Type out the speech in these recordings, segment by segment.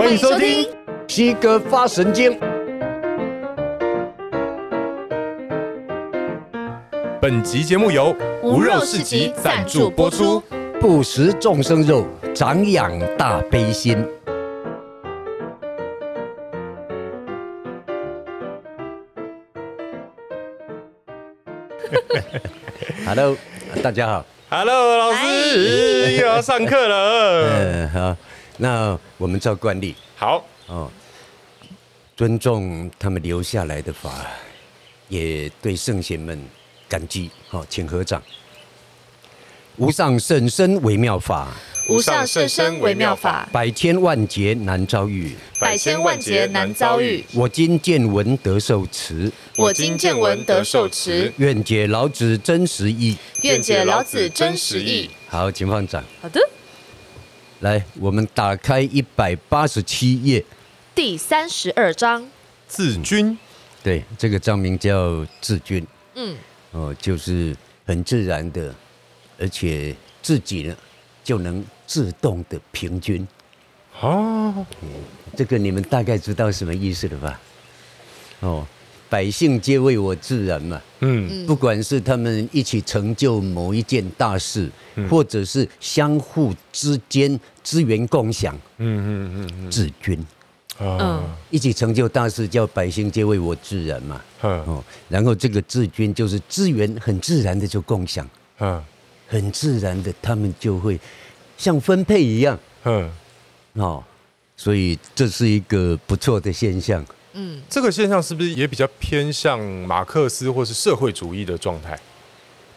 欢迎收听西哥发神经。本集节目由无肉市集赞助播出。不食众生肉，长养大悲心。Hello，大家好。Hello，老师又要上课了。嗯，好，那我们照惯例，好哦，尊重他们留下来的法，也对圣贤们感激。好，请合掌。无上甚深微妙法，无上甚深微妙法，百千万劫难遭遇，百千万劫难遭遇。我今见闻得受持，我今见闻得受持，愿解老子真实意，愿解老子真实意。好，请放掌。好的，来，我们打开一百八十七页，第三十二章。自君，对，这个章名叫自君。嗯，哦，就是很自然的，而且自己呢就能自动的平均。哦，这个你们大概知道什么意思了吧？哦，百姓皆为我自然嘛。嗯，不管是他们一起成就某一件大事，或者是相互之间资源共享，嗯嗯嗯自君。嗯，一起成就大事，叫百姓皆为我自然嘛。嗯。哦，然后这个自君就是资源很自然的就共享，嗯。很自然的他们就会像分配一样。嗯，哦，所以这是一个不错的现象。这个现象是不是也比较偏向马克思或是社会主义的状态？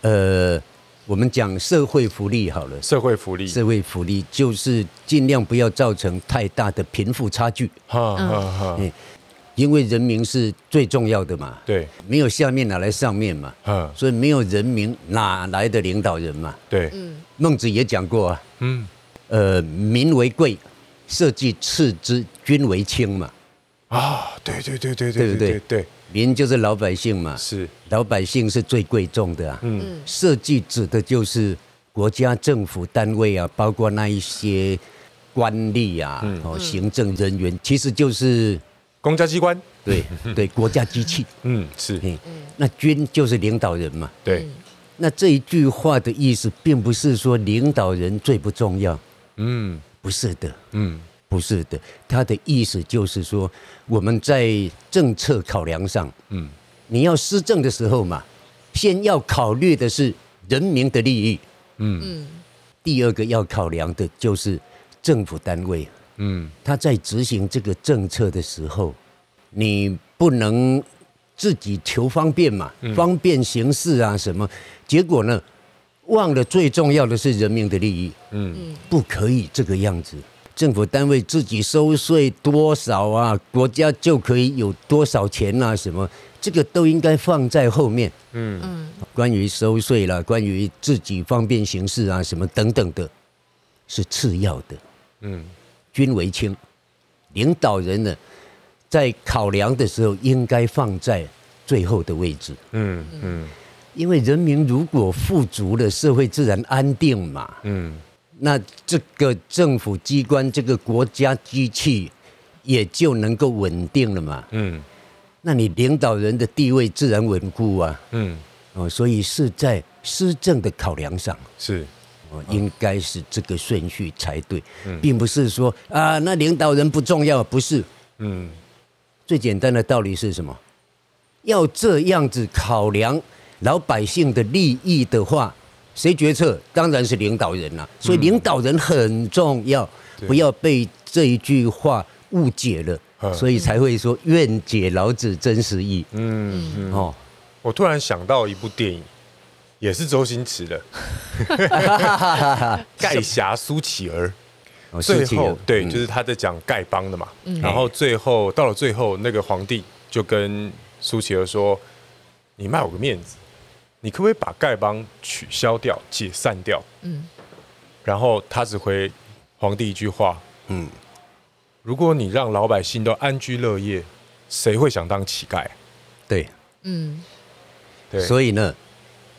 呃，我们讲社会福利好了，社会福利，社会福利。就是尽量不要造成太大的贫富差距，哈哈哈，嗯。因为人民是最重要的嘛。对，没有下面哪来上面嘛？嗯所以没有人民哪来的领导人嘛？对，孟子也讲过啊，嗯。呃，民为贵，社稷次之，君为轻嘛。啊，对对对对对对对对对，民就是老百姓嘛，是，老百姓是最贵重的啊。嗯。社稷指的就是国家政府单位啊，包括那一些官吏啊，哦，行政人员，其实就是公家机关，对 对国家机器。嗯是，嗯，那君就是领导人嘛。对，那这一句话的意思，并不是说领导人最不重要，嗯。不是的，嗯不是的。他的意思就是说，我们在政策考量上，嗯。你要施政的时候嘛，先要考虑的是人民的利益，嗯。第二个要考量的就是政府单位，嗯。他在执行这个政策的时候，你不能自己求方便嘛，方便行事啊什么，结果呢，忘了最重要的是人民的利益，嗯。不可以这个样子。政府单位自己收税多少啊，国家就可以有多少钱啊，什么？这个都应该放在后面。嗯。嗯关于收税啦，关于自己方便行事啊，什么等等的，是次要的。嗯。君为轻，领导人呢，在考量的时候应该放在最后的位置，嗯嗯。因为人民如果富足了，社会自然安定嘛。嗯那这个政府机关，这个国家机器也就能够稳定了嘛。嗯那你领导人的地位自然稳固啊。嗯，哦，所以是在施政的考量上。是，哦，应该是这个顺序才对，并不是说啊，那领导人不重要，不是。嗯最简单的道理是什么？要这样子考量老百姓的利益的话，谁决策？当然是领导人啦、所以领导人很重要，不要被这一句话误解了。所以才会说愿解老子真实意。嗯嗯，哦，我突然想到一部电影，也是周星驰的《盖侠苏乞儿》。哦最后对，嗯就是他在讲丐帮的嘛。然后最后到了最后，那个皇帝就跟苏乞儿说：“你卖我个面子，你可不可以把丐帮取消掉、解散掉？”嗯。然后他只回皇帝一句话：“嗯，如果你让老百姓都安居乐业，谁会想当乞丐？”对，嗯，对，所以呢，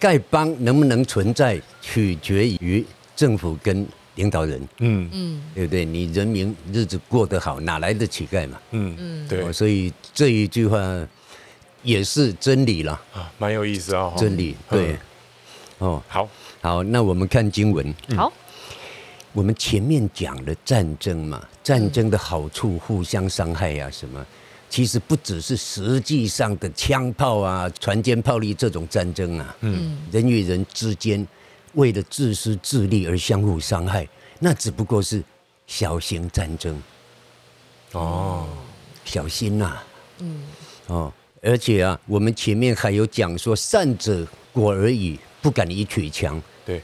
丐帮能不能存在，取决于政府跟领导人，嗯嗯对不对？你人民日子过得好，哪来的乞丐嘛？嗯嗯，对哦，所以这一句话也是真理了，啊，蛮有意思啊，哦真理对。嗯。哦，好，好，那我们看经文。好，我们前面讲了战争嘛，战争的好处互相伤害呀、啊，什么？其实不只是实际上的枪炮啊、船坚炮利这种战争啊，嗯，人与人之间为了自私自利而相互伤害，那只不过是小型战争。哦，小心呐、啊，嗯，哦，而且啊，我们前面还有讲说，善者果而已，不敢以取强。对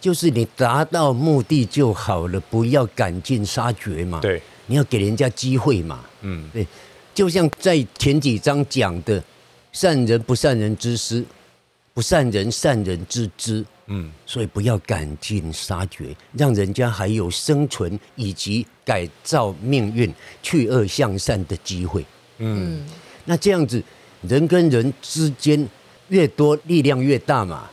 就是你达到目的就好了，不要赶尽杀绝嘛。对，你要给人家机会嘛。嗯对，就像在前几章讲的，善人不善人之师，不善人善人之资。嗯，所以不要赶尽杀绝，让人家还有生存以及改造命运、去恶向善的机会。嗯，那这样子，人跟人之间越多，力量越大嘛，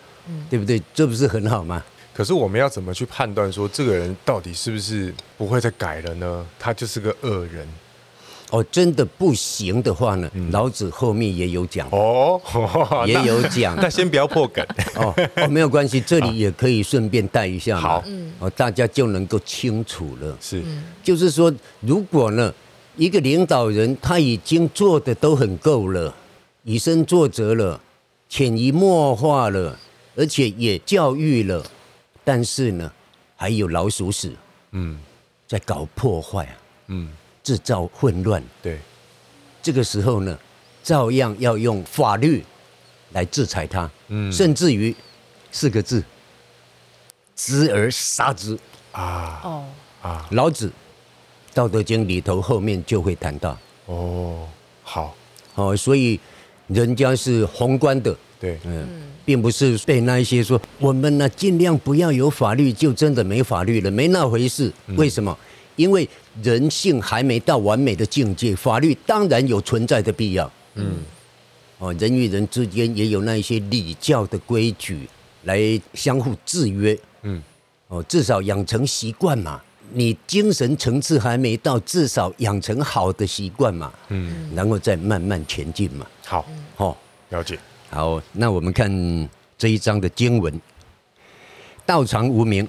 对不对？这不是很好吗？可是我们要怎么去判断说这个人到底是不是不会再改了呢？他就是个恶人。哦，真的不行的话呢，老子后面也有讲，哦，也有讲。那先不要破梗，哦哦，没有关系，这里也可以顺便带一下。好。哦，大家就能够清楚了。是。就是说，如果呢，一个领导人他已经做的都很够了，以身作则了，潜移默化了，而且也教育了，但是呢，还有老鼠屎嗯。在搞破坏啊，嗯，制造混乱。对，这个时候呢，照样要用法律来制裁他，嗯。甚至于四个字：知而杀之。啊。哦，啊。老子《道德经》里头后面就会谈到。哦，好，哦，所以人家是宏观的，对，嗯，并不是被那一些说我们呢尽量不要有法律，就真的没法律了，没那回事。为什么？因为人性还没到完美的境界，法律当然有存在的必要。嗯，哦，人与人之间也有那一些礼教的规矩来相互制约。嗯，哦，至少养成习惯嘛。你精神层次还没到，至少养成好的习惯嘛。嗯，然后再慢慢前进嘛。好，哦。了解，好，那我们看这一章的经文：道常无名。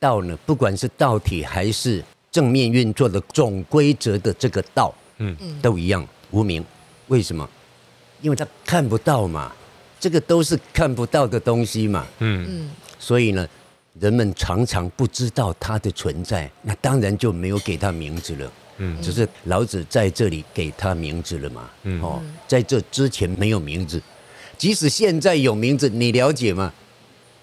道呢，不管是道体还是正面运作的总规则的这个道，嗯，都一样无名。为什么？因为他看不到嘛，这个都是看不到的东西嘛。嗯所以呢，人们常常不知道它的存在，那当然就没有给它名字了。嗯只是老子在这里给它名字了嘛。嗯哦，在这之前没有名字，即使现在有名字，你了解吗？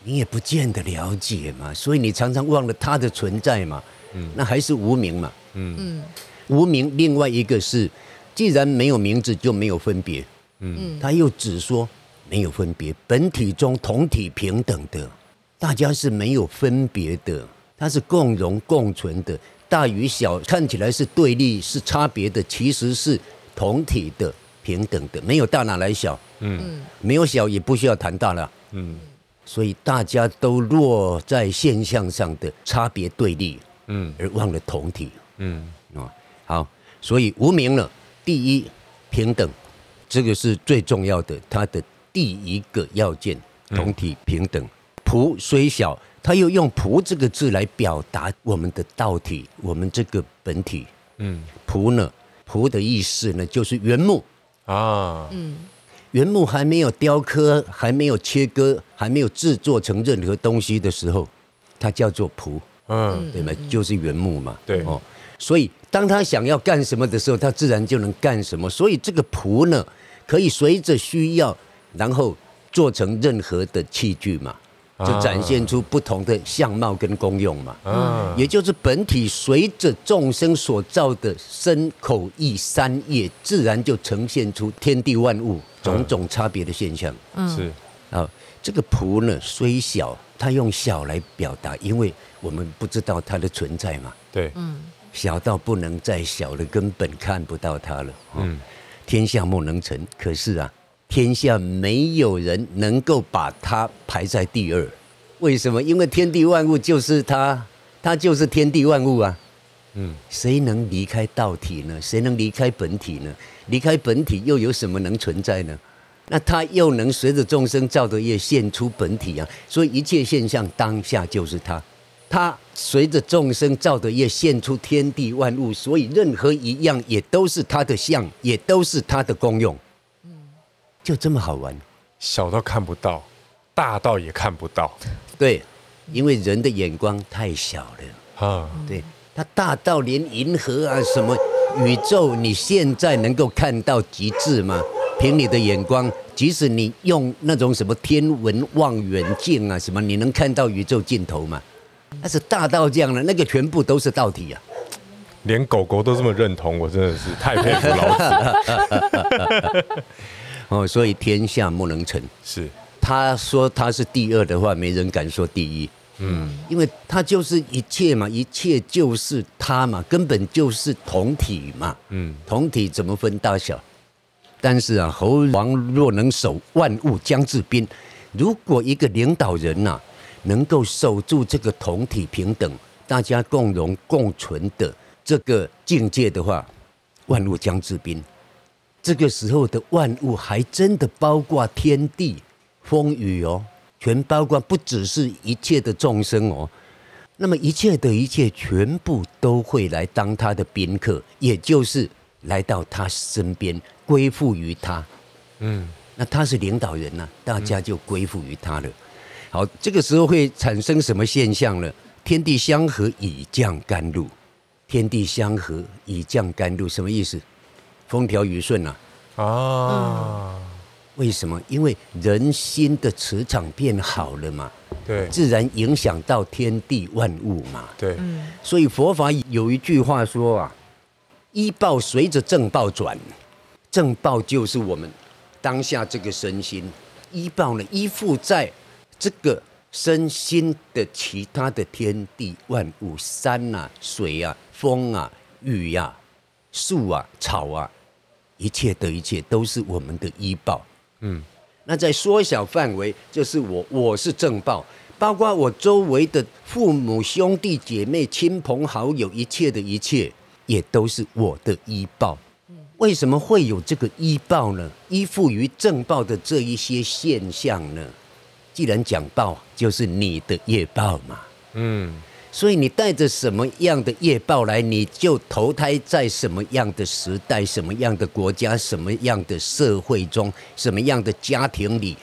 你也不见得了解嘛，所以你常常忘了它的存在嘛。嗯，那还是无名嘛。嗯嗯无名，另外一个是，既然没有名字，就没有分别。嗯他又只说没有分别，本体中同体平等的，大家是没有分别的，它是共荣共存的。大与小看起来是对立、是差别的，其实是同体的、平等的。没有大哪来小？嗯没有小也不需要谈大了。嗯所以大家都落在现象上的差别对立，嗯而忘了同体。嗯啊，好，所以无名了。第一，平等，这个是最重要的，它的第一个要件，同体平等。朴虽小，他又用“朴”这个字来表达我们的道体，我们这个本体。嗯朴呢，朴的意思呢，就是原木。啊，嗯原木还没有雕刻，还没有切割，还没有制作成任何东西的时候，它叫做朴。嗯对吗？就是原木嘛。对哦，所以当他想要干什么的时候，他自然就能干什么。所以这个朴呢，可以随着需要，然后做成任何的器具嘛，就展现出不同的相貌跟功用嘛。嗯，也就是本体随着众生所造的身口意三业，自然就呈现出天地万物种种差别的现象。是，啊，这个仆呢虽小，它用小来表达，因为我们不知道它的存在嘛，对，嗯。小到不能再小了，根本看不到它了。哦、嗯。天下莫能成，可是啊，天下没有人能够把它排在第二。为什么？因为天地万物就是它，它就是天地万物啊。嗯，谁能离开道体呢？谁能离开本体呢？离开本体又有什么能存在呢？那它又能随着众生造的业现出本体啊？所以一切现象当下就是它，它随着众生造的业现出天地万物，所以任何一样也都是它的相，也都是它的功用。嗯，就这么好玩，小到看不到，大到也看不到。对，因为人的眼光太小了啊。对，它大到连银河啊什么宇宙，你现在能够看到极致吗？凭你的眼光，即使你用那种什么天文望远镜啊，什么你能看到宇宙尽头吗？但是大到这样了，那个全部都是道体啊！连狗狗都这么认同，我真的是太佩服老子了。哦，所以天下莫能成。是，他说他是第二的话，没人敢说第一。嗯，因为他就是一切嘛，一切就是他嘛，根本就是同体嘛。嗯，同体怎么分大小？但是啊，猴王若能守万物将至宾，如果一个领导人呐、啊，能够守住这个同体平等、大家共荣共存的这个境界的话，万物将至宾。这个时候的万物还真的包括天地风雨哦，全包括，不只是一切的众生哦。那么一切的一切，全部都会来当他的宾客，也就是来到他身边。归附于他，嗯，那他是领导人呢，大家就归附于他了。好，这个时候会产生什么现象呢？天地相合，以降甘露。天地相合，以降甘露，什么意思？风调雨顺呐。啊，为什么？因为人心的磁场变好了嘛。对，自然影响到天地万物嘛。对，所以佛法有一句话说啊：“依报随着正报转。”正报就是我们当下这个身心，依报呢，依附在这个身心的其他的天地万物，山啊、水啊、风啊、雨呀、啊、树啊、草啊，一切的一切都是我们的医报。嗯，那在缩小范围，就是我，我是正报，包括我周围的父母、兄弟姐妹、亲朋好友，一切的一切，也都是我的医报。为什么会有这个医报呢？依附于正报的这一些现象呢？既然讲报，就是你的业报嘛。嗯，所以你带着什么样的业报来，你就投胎在什么样的时代、什么样的国家、什么样的社会中、什么样的家庭里、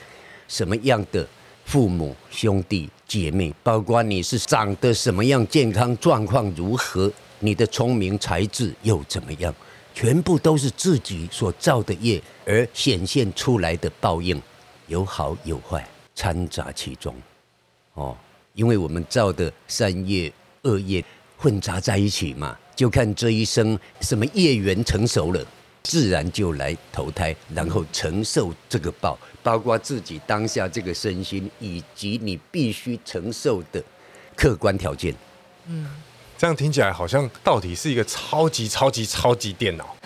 什么样的父母兄弟姐妹，包括你是长得什么样、健康状况如何，你的聪明才智又怎么样？全部都是自己所造的业而显现出来的报应，有好有坏，掺杂其中。哦，因为我们造的善业、恶业混杂在一起嘛，就看这一生什么业缘成熟了，自然就来投胎，然后承受这个报，包括自己当下这个身心，以及你必须承受的客观条件。嗯。这样听起来好像到底是一个超级超级超级电脑，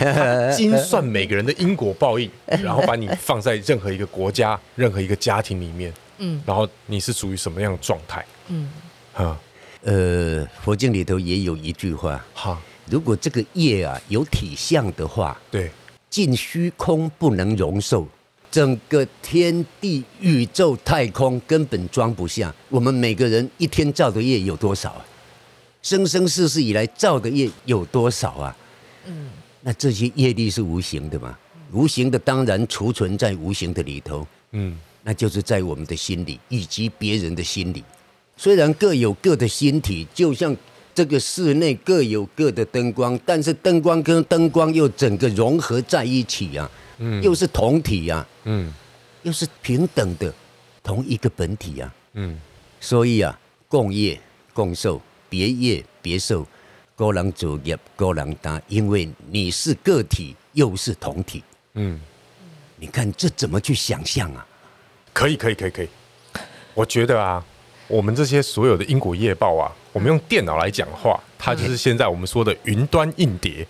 精算每个人的因果报应，然后把你放在任何一个国家、任何一个家庭里面，嗯，然后你是属于什么样的状态？嗯，哈，呃，佛经里头也有一句话，哈，如果这个业啊有体相的话，对，尽虚空不能容受，整个天地宇宙太空根本装不下，我们每个人一天造的业有多少啊？生生世世以来造的业有多少啊？嗯，那这些业力是无形的嘛？无形的当然储存在无形的里头。嗯，那就是在我们的心里以及别人的心里。虽然各有各的心体，就像这个室内各有各的灯光，但是灯光跟灯光又整个融合在一起啊。嗯，又是同体啊。嗯，又是平等的同一个本体啊。嗯，所以啊，共业共受。别业别受，各人作业各人担，因为你是个体，又是同体。嗯，你看这怎么去想象啊？可以，可以，可以，可以。我觉得啊，我们这些所有的因果业报啊，我们用电脑来讲话，它就是现在我们说的云端硬碟。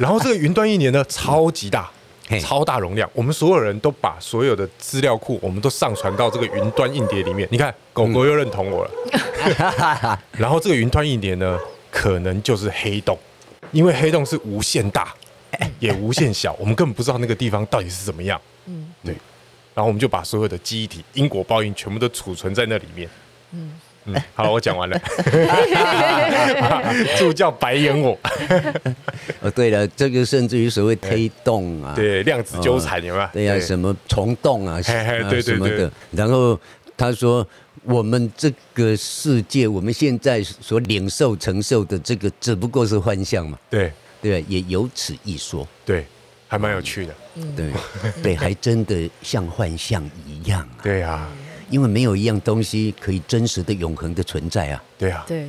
然后这个云端硬碟呢，超级大，超大容量，我们所有人都把所有的资料库，我们都上传到这个云端硬碟里面。你看，狗狗又认同我了。嗯、然后这个云端硬碟呢，可能就是黑洞，因为黑洞是无限大，也无限小，我们根本不知道那个地方到底是怎么样。嗯，对。然后我们就把所有的记忆体、因果报应全部都储存在那里面。嗯。嗯、好了，我讲完了。助教白眼我。哦，对了，这个甚至于所谓黑洞啊，对，量子纠缠有没有？对呀、啊，什么虫洞啊，嘿嘿对对对什么的。然后他说，我们这个世界，我们现在所领受、承受的这个，只不过是幻象嘛。对对，也有此一说。对，还蛮有趣的。嗯，对对，还真的像幻象一样、啊。对、啊。因为没有一样东西可以真实的、永恒的存在啊！对啊，对，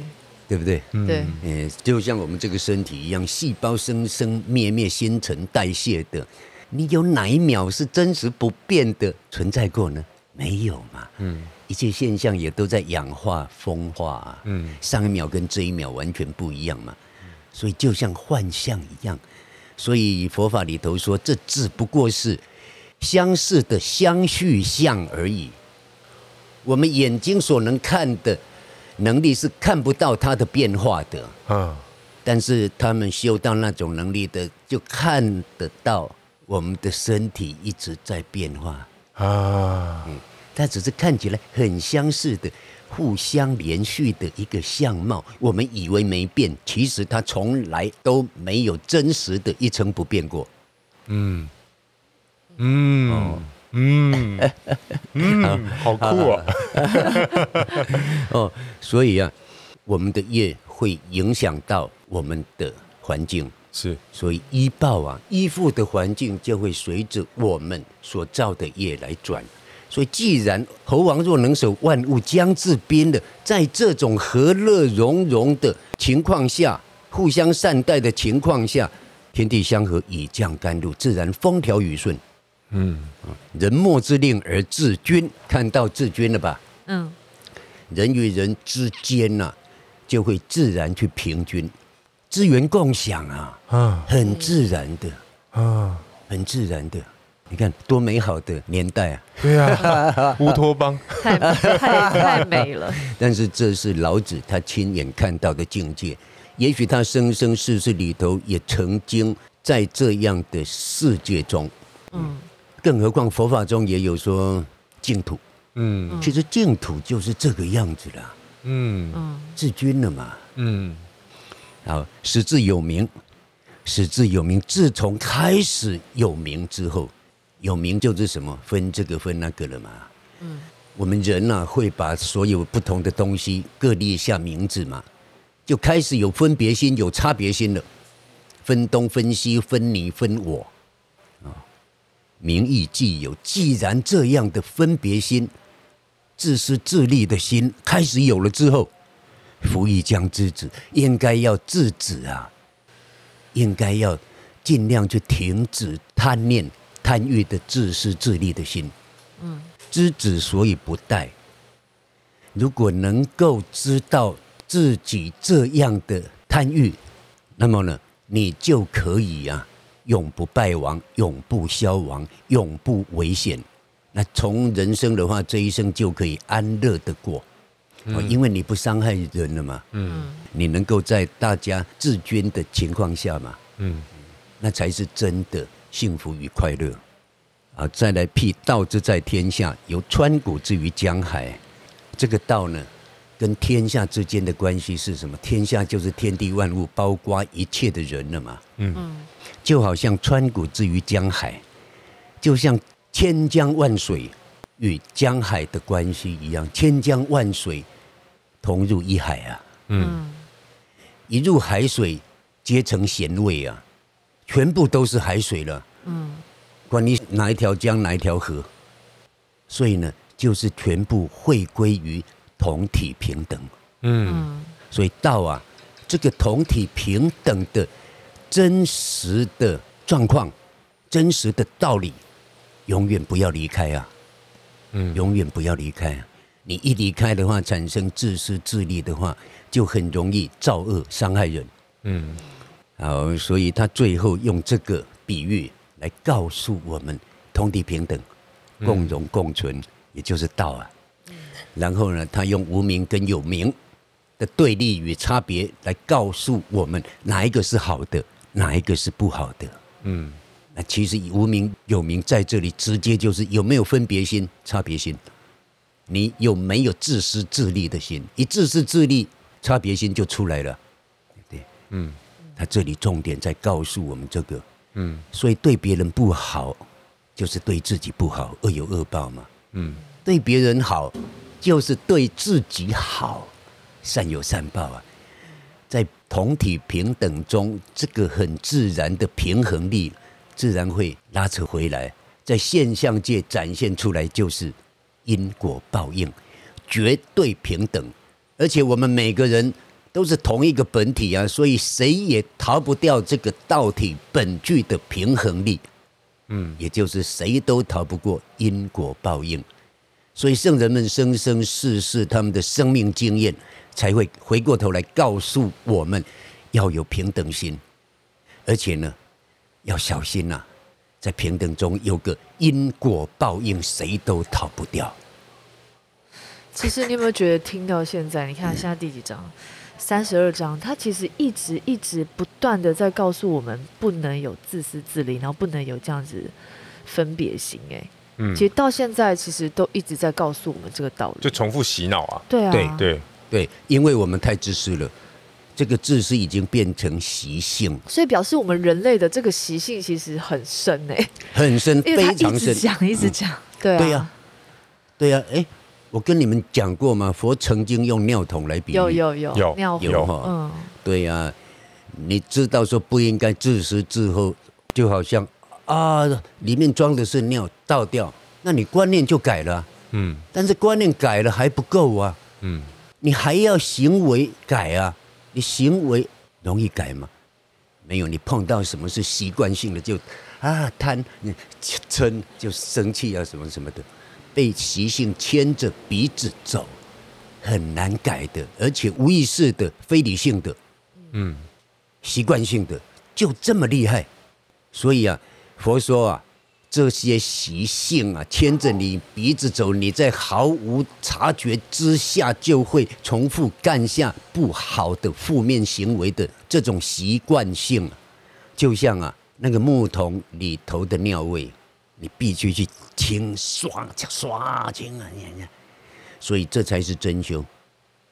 对不对？对，嗯，就像我们这个身体一样，细胞生生灭灭、新陈代谢的，你有哪一秒是真实不变的存在过呢？没有嘛。嗯，一切现象也都在氧化、风化。啊嗯，上一秒跟这一秒完全不一样嘛。所以就像幻象一样，所以佛法里头说，这只不过是相似的相续相而已。我们眼睛所能看的能力是看不到它的变化的，嗯，但是他们修到那种能力的，就看得到我们的身体一直在变化。啊，嗯，它只是看起来很相似的、互相连续的一个相貌，我们以为没变，其实它从来都没有真实的一成不变过，嗯，嗯。哦嗯，嗯，好酷啊！哦，所以啊，我们的业会影响到我们的环境，是，所以依报啊，依附的环境就会随着我们所造的业来转。所以，既然猴王若能守万物将至边的，在这种和乐融融的情况下，互相善待的情况下，天地相合，以降甘露，自然风调雨顺。嗯，人莫之令而治君，看到治君了吧？嗯，人与人之间呐、啊，就会自然去平均，资源共享啊，啊，很自然的啊，很自然的。你看多美好的年代啊！对啊，乌托邦，太太太美了。但是这是老子他亲眼看到的境界，也许他生生世世里头也曾经在这样的世界中，嗯。更何况佛法中也有说净土，嗯，其实净土就是这个样子了，嗯。嗯，治均了嘛，嗯，好，始自有名，始自有名，自从开始有名之后，有名就是什么？分这个分那个了嘛，嗯，我们人呢、啊、会把所有不同的东西各列下名字嘛，就开始有分别心，有差别心了，分东分西，分你分我。啊。名义既有，既然这样的分别心、自私自利的心开始有了之后，福亦将之止，应该要制止啊，应该要尽量去停止贪念、贪欲的自私自利的心。嗯，知止所以不殆。如果能够知道自己这样的贪欲，那么呢，你就可以呀、啊。永不败亡，永不消亡，永不危险。那从人生的话，这一生就可以安乐的过，哦，因为你不伤害人了嘛。嗯，你能够在大家自尊的情况下嘛。嗯，那才是真的幸福与快乐。啊，再来辟道之在天下，有川谷之于江海。这个道呢，跟天下之间的关系是什么？天下就是天地万物，包括一切的人了嘛。嗯。就好像川谷之于江海，就像千江万水与江海的关系一样，千江万水同入一海啊。嗯，一入海水，皆成咸味啊，全部都是海水了。嗯，管你哪一条江，哪一条河，所以呢，就是全部汇归于同体平等。嗯，所以道啊，这个同体平等的。真实的状况，真实的道理，永远不要离开啊！嗯，永远不要离开啊！你一离开的话，产生自私自利的话，就很容易造恶伤害人。嗯，好，所以他最后用这个比喻来告诉我们同体平等、共荣共存，嗯、也就是道啊。然后呢，他用无名跟有名的对立与差别来告诉我们哪一个是好的，哪一个是不好的。嗯，那其实无名有名在这里直接就是有没有分别心、差别心，你有没有自私自利的心？一自私自利，差别心就出来了。对，嗯，他这里重点在告诉我们这个，嗯，所以对别人不好，就是对自己不好，恶有恶报嘛。嗯，对别人好，就是对自己好。善有善报啊，在同体平等中，这个很自然的平衡力，自然会拉扯回来，在现象界展现出来，就是因果报应，绝对平等。而且我们每个人都是同一个本体啊，所以谁也逃不掉这个道体本具的平衡力。嗯，也就是谁都逃不过因果报应。所以圣人们生生世世他们的生命经验。才会回过头来告诉我们，要有平等心，而且呢，要小心呐，在平等中有个因果报应，谁都逃不掉。其实你有没有觉得，听到现在，你看现在第几章？三十二章，他其实一直一直不断的在告诉我们，不能有自私自利，然后不能有这样子分别心。哎，嗯，其实到现在，其实都一直在告诉我们这个道理，就重复洗脑啊。对啊，对对。对，因为我们太自私了，这个自私已经变成习性，所以表示我们人类的这个习性其实很深诶，很深，非常深。一直讲，一直讲，对啊，对啊，对呀。哎，我跟你们讲过吗？佛曾经用尿桶来比喻，有有有有尿有哈，嗯，对呀。你知道说不应该自私自喝，就好像啊，里面装的是尿，倒掉，那你观念就改了，嗯，但是观念改了还不够啊，嗯。你还要行为改啊？你行为容易改吗？没有，你碰到什么是习惯性的就啊贪、嗔就生气啊什么什么的，被习性牵着鼻子走，很难改的，而且无意识的、非理性的，嗯，习惯性的就这么厉害，所以啊，佛说啊。这些习性啊，牵着你鼻子走，你在毫无察觉之下就会重复干下不好的负面行为的这种习惯性，就像啊那个木桶里头的尿味，你必须去清刷刷清啊！所以这才是真修。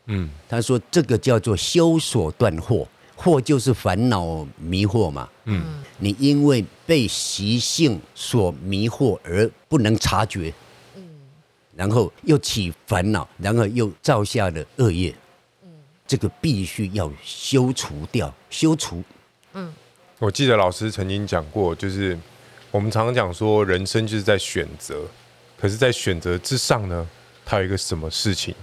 嗯，他说这个叫做修所断惑。惑就是烦恼迷惑嘛，嗯，你因为被习性所迷惑而不能察觉，嗯，然后又起烦恼，然后又造下了恶业，嗯，这个必须要修除掉，修除。嗯，我记得老师曾经讲过，就是我们常常讲说，人生就是在选择，可是，在选择之上呢，它有一个什么事情，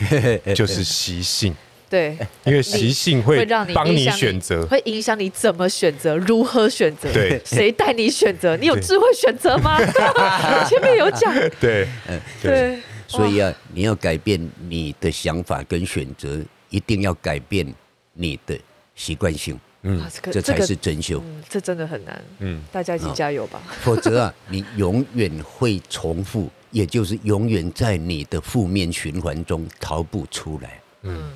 就是习性。对，因为习性会让你帮你选择，会影响你怎么选择，如何选择，对，谁带你选择，你有智慧选择吗？前面有讲，对，嗯，对，所以啊，你要改变你的想法跟选择，一定要改变你的习惯性，嗯，这才是真修，这真的很难，嗯，大家一起加油吧，否则啊，你永远会重复，也就是永远在你的负面循环中逃不出来，嗯。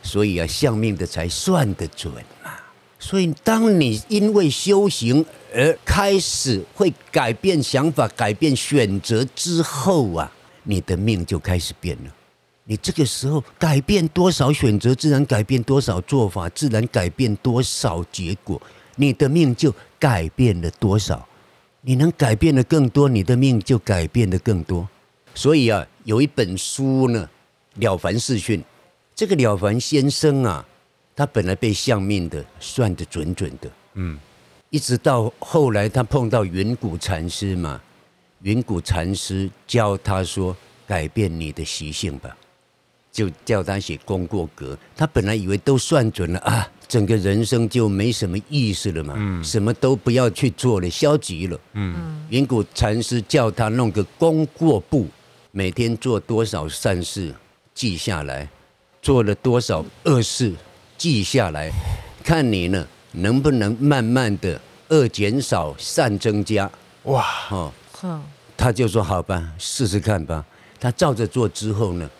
所以啊，相命的才算得准嘛。所以，当你因为修行而开始会改变想法、改变选择之后啊，你的命就开始变了。你这个时候改变多少选择，自然改变多少做法，自然改变多少结果。你的命就改变了多少？你能改变的更多，你的命就改变的更多。所以啊，有一本书呢，《了凡四训》。这个了凡先生啊，他本来被相命的算得准准的，嗯，一直到后来他碰到云谷禅师嘛，云谷禅师教他说，改变你的习性吧，就叫他写功过格。他本来以为都算准了啊，整个人生就没什么意思了嘛，嗯，什么都不要去做了，消极了，嗯，云谷禅师叫他弄个功过簿，每天做多少善事记下来。做了多少恶事，记下来，看你呢能不能慢慢的恶减少，善增加。哇，哦，嗯，他就说好吧，试试看吧。他照着做之后呢，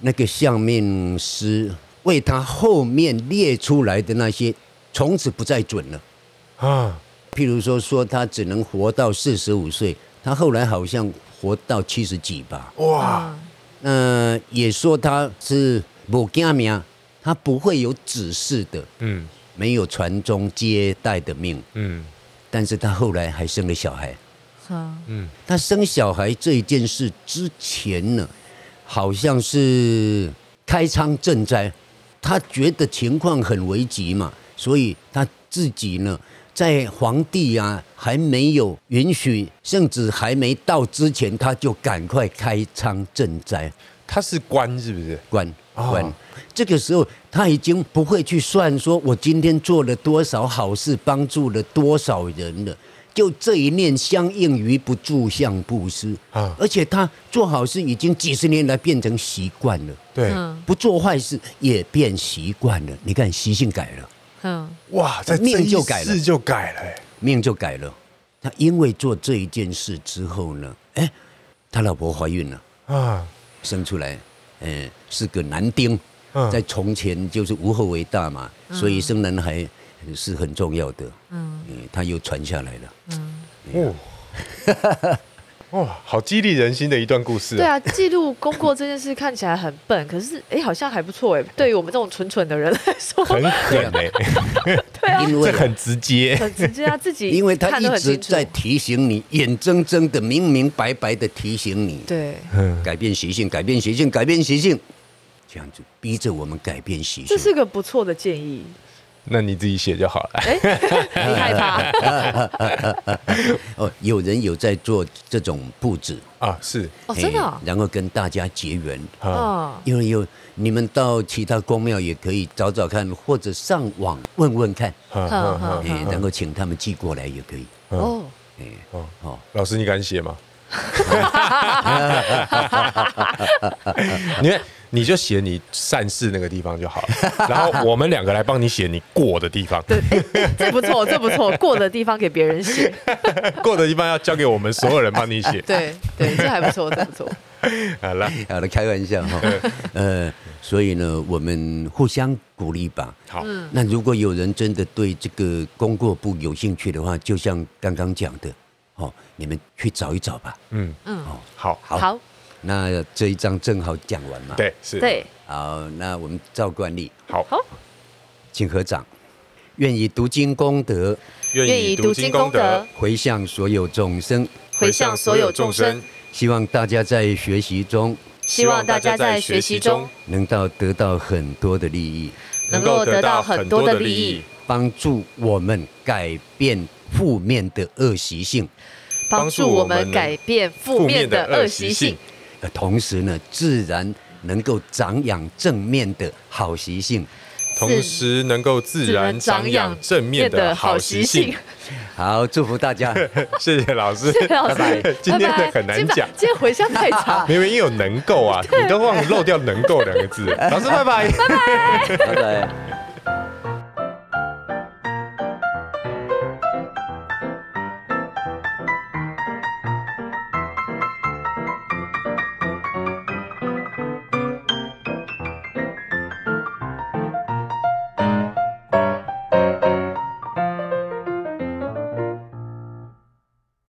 那个相命师为他后面列出来的那些，从此不再准了。啊，譬如说，说他只能活到四十五岁，他后来好像活到七十几吧。哇，嗯、呃、也说他是不加命，他不会有子嗣的，嗯没有传宗接代的命。嗯但是他后来还生了小孩。好嗯，他生小孩这一件事之前呢，好像是开仓赈灾，他觉得情况很危急嘛，所以他自己呢，在皇帝啊还没有允许甚至还没到之前，他就赶快开仓赈灾。他是官是不是？官官，哦这个时候他已经不会去算说我今天做了多少好事，帮助了多少人了。就这一念相应于不住相布施啊。而且他做好事已经几十年来变成习惯了，对，嗯。不做坏事也变习惯了。你看习性改了，嗯。哇，在命就改了。这一世就改了、欸，命就改了。他因为做这一件事之后呢，哎，他老婆怀孕了，啊，生出来，嗯，是个男丁。嗯。在从前就是无后为大嘛，所以生男孩是很重要的。嗯嗯，他又传下来了。嗯，哦，哇，好激励人心的一段故事、对啊，记录功过这件事看起来很笨，可是哎，好像还不错哎。对于我们这种蠢蠢的人来说，很狠哎、对啊，因为这很直接，很直接啊，自己因为他一直在提醒你，眼睁睁的、明明白白的提醒你，对，嗯，改变习性，改变习性，改变习性，这样子逼着我们改变习性。这是个不错的建议。那你自己写就好了。哎，你害怕？哦，有人有在做这种布置。啊，是。哦，真的哦然后跟大家结缘。啊，哦，因为有你们到其他公庙也可以找找看，或者上网问问看，然后请他们寄过来也可以。哦，哎，哦。哦，老师，你敢写吗？你看，你就写你善事那个地方就好了，然后我们两个来帮你写你过的地方，对，哎这不错，这不错，过的地方给别人写，过的地方要交给我们所有人帮你写。对对，这还不错，这不错。好了，好了，开玩笑哈。呃，所以呢，我们互相鼓励吧。好，那如果有人真的对这个功过簿有兴趣的话，就像刚刚讲的，哦，你们去找一找吧。嗯，嗯，好，好，好，那这一章正好讲完嘛。，对，是，，对，好，那我们照惯例，好，好，请合掌，愿以读经功德愿愿以读经功德回向所有众生，回向所有众生，希望大家在学习中希望大家在学习中能到得到很多的利益，能够得到很多的利益，帮助我们改变负面的恶习性，帮助我们改变负面的恶习性，呃，同时呢，自然能够长养正面的好习性。同时能够自然长养正面的好习性。好，祝福大家。谢谢老师，谢谢老师拜拜今天的很难讲今天回向太长。明明有能够啊，你都忘了漏掉能够两个字。老师，拜拜。拜拜。